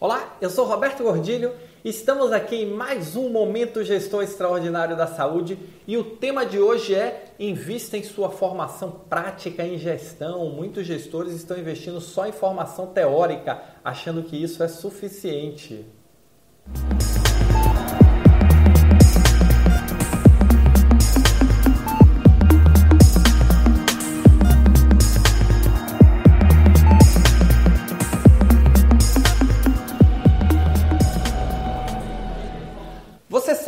Olá, eu sou Roberto Gordilho. Estamos aqui em mais um Momento Gestor Extraordinário da Saúde e o tema de hoje é invista em sua formação prática em gestão. Muitos gestores estão investindo só em formação teórica, achando que isso é suficiente.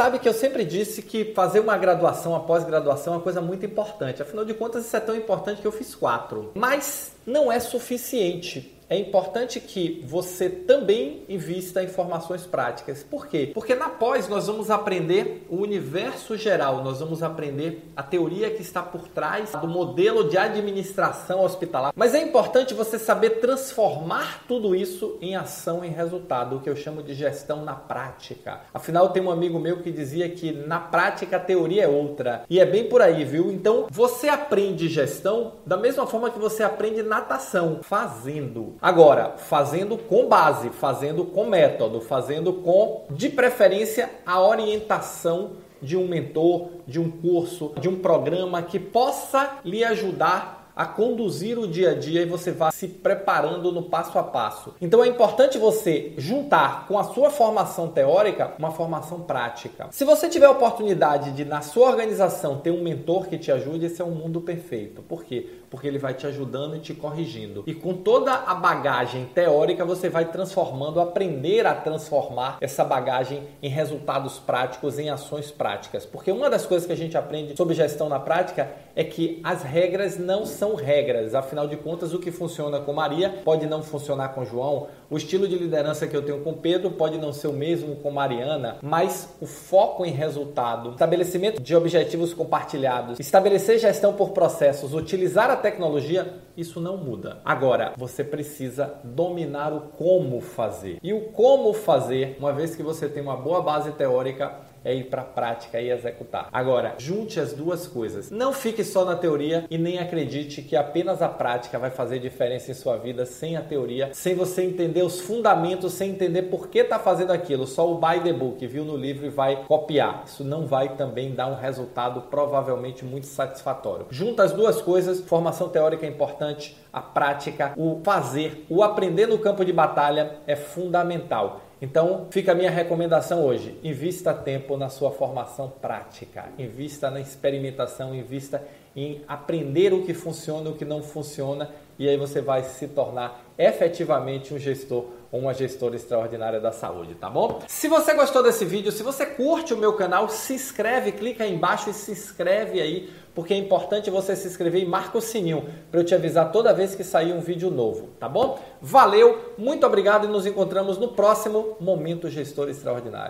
Sabe que eu sempre disse que fazer uma graduação, uma pós-graduação é uma coisa muito importante. Afinal de contas, isso é tão importante que eu fiz quatro. Mas não é suficiente é importante que você também invista em formações práticas. Por quê? Porque na pós nós vamos aprender o universo geral, nós vamos aprender a teoria que está por trás do modelo de administração hospitalar. Mas é importante você saber transformar tudo isso em ação, em resultado, o que eu chamo de gestão na prática. Afinal, tem um amigo meu que dizia que na prática a teoria é outra. E é bem por aí, viu? Então, você aprende gestão da mesma forma que você aprende natação, fazendo. Agora, fazendo com base, fazendo com método, fazendo com, de preferência, a orientação de um mentor, de um curso, de um programa que possa lhe ajudar a conduzir o dia a dia e você vai se preparando no passo a passo. Então é importante você juntar com a sua formação teórica uma formação prática. Se você tiver a oportunidade de na sua organização ter um mentor que te ajude, esse é um mundo perfeito. Por quê? Porque ele vai te ajudando e te corrigindo. E com toda a bagagem teórica, você vai transformando, aprender a transformar essa bagagem em resultados práticos, em ações práticas. Porque uma das coisas que a gente aprende sobre gestão na prática é que as regras não são regras. Afinal de contas, o que funciona com Maria pode não funcionar com João. O estilo de liderança que eu tenho com Pedro pode não ser o mesmo com Mariana, mas o foco em resultado, estabelecimento de objetivos compartilhados, estabelecer gestão por processos, utilizar a tecnologia, isso não muda. Agora, você precisa dominar o como fazer. E o como fazer, uma vez que você tem uma boa base teórica, é ir para a prática e executar. Agora, junte as duas coisas. Não fique só na teoria e nem acredite que apenas a prática vai fazer diferença em sua vida sem a teoria, sem você entender os fundamentos, sem entender por que está fazendo aquilo. Só o buy the book, viu no livro e vai copiar. Isso não vai também dar um resultado provavelmente muito satisfatório. Junta as duas coisas, formação teórica é importante, a prática, o fazer, o aprender no campo de batalha é fundamental. Então, fica a minha recomendação hoje: invista tempo na sua formação prática, invista na experimentação, invista em aprender o que funciona e o que não funciona, e aí você vai se tornar efetivamente um gestor uma gestora extraordinária da saúde, tá bom? Se você gostou desse vídeo, se você curte o meu canal, se inscreve, clica aí embaixo e se inscreve aí, porque é importante você se inscrever e marca o sininho para eu te avisar toda vez que sair um vídeo novo, tá bom? Valeu, muito obrigado e nos encontramos no próximo Momento Gestor Extraordinário.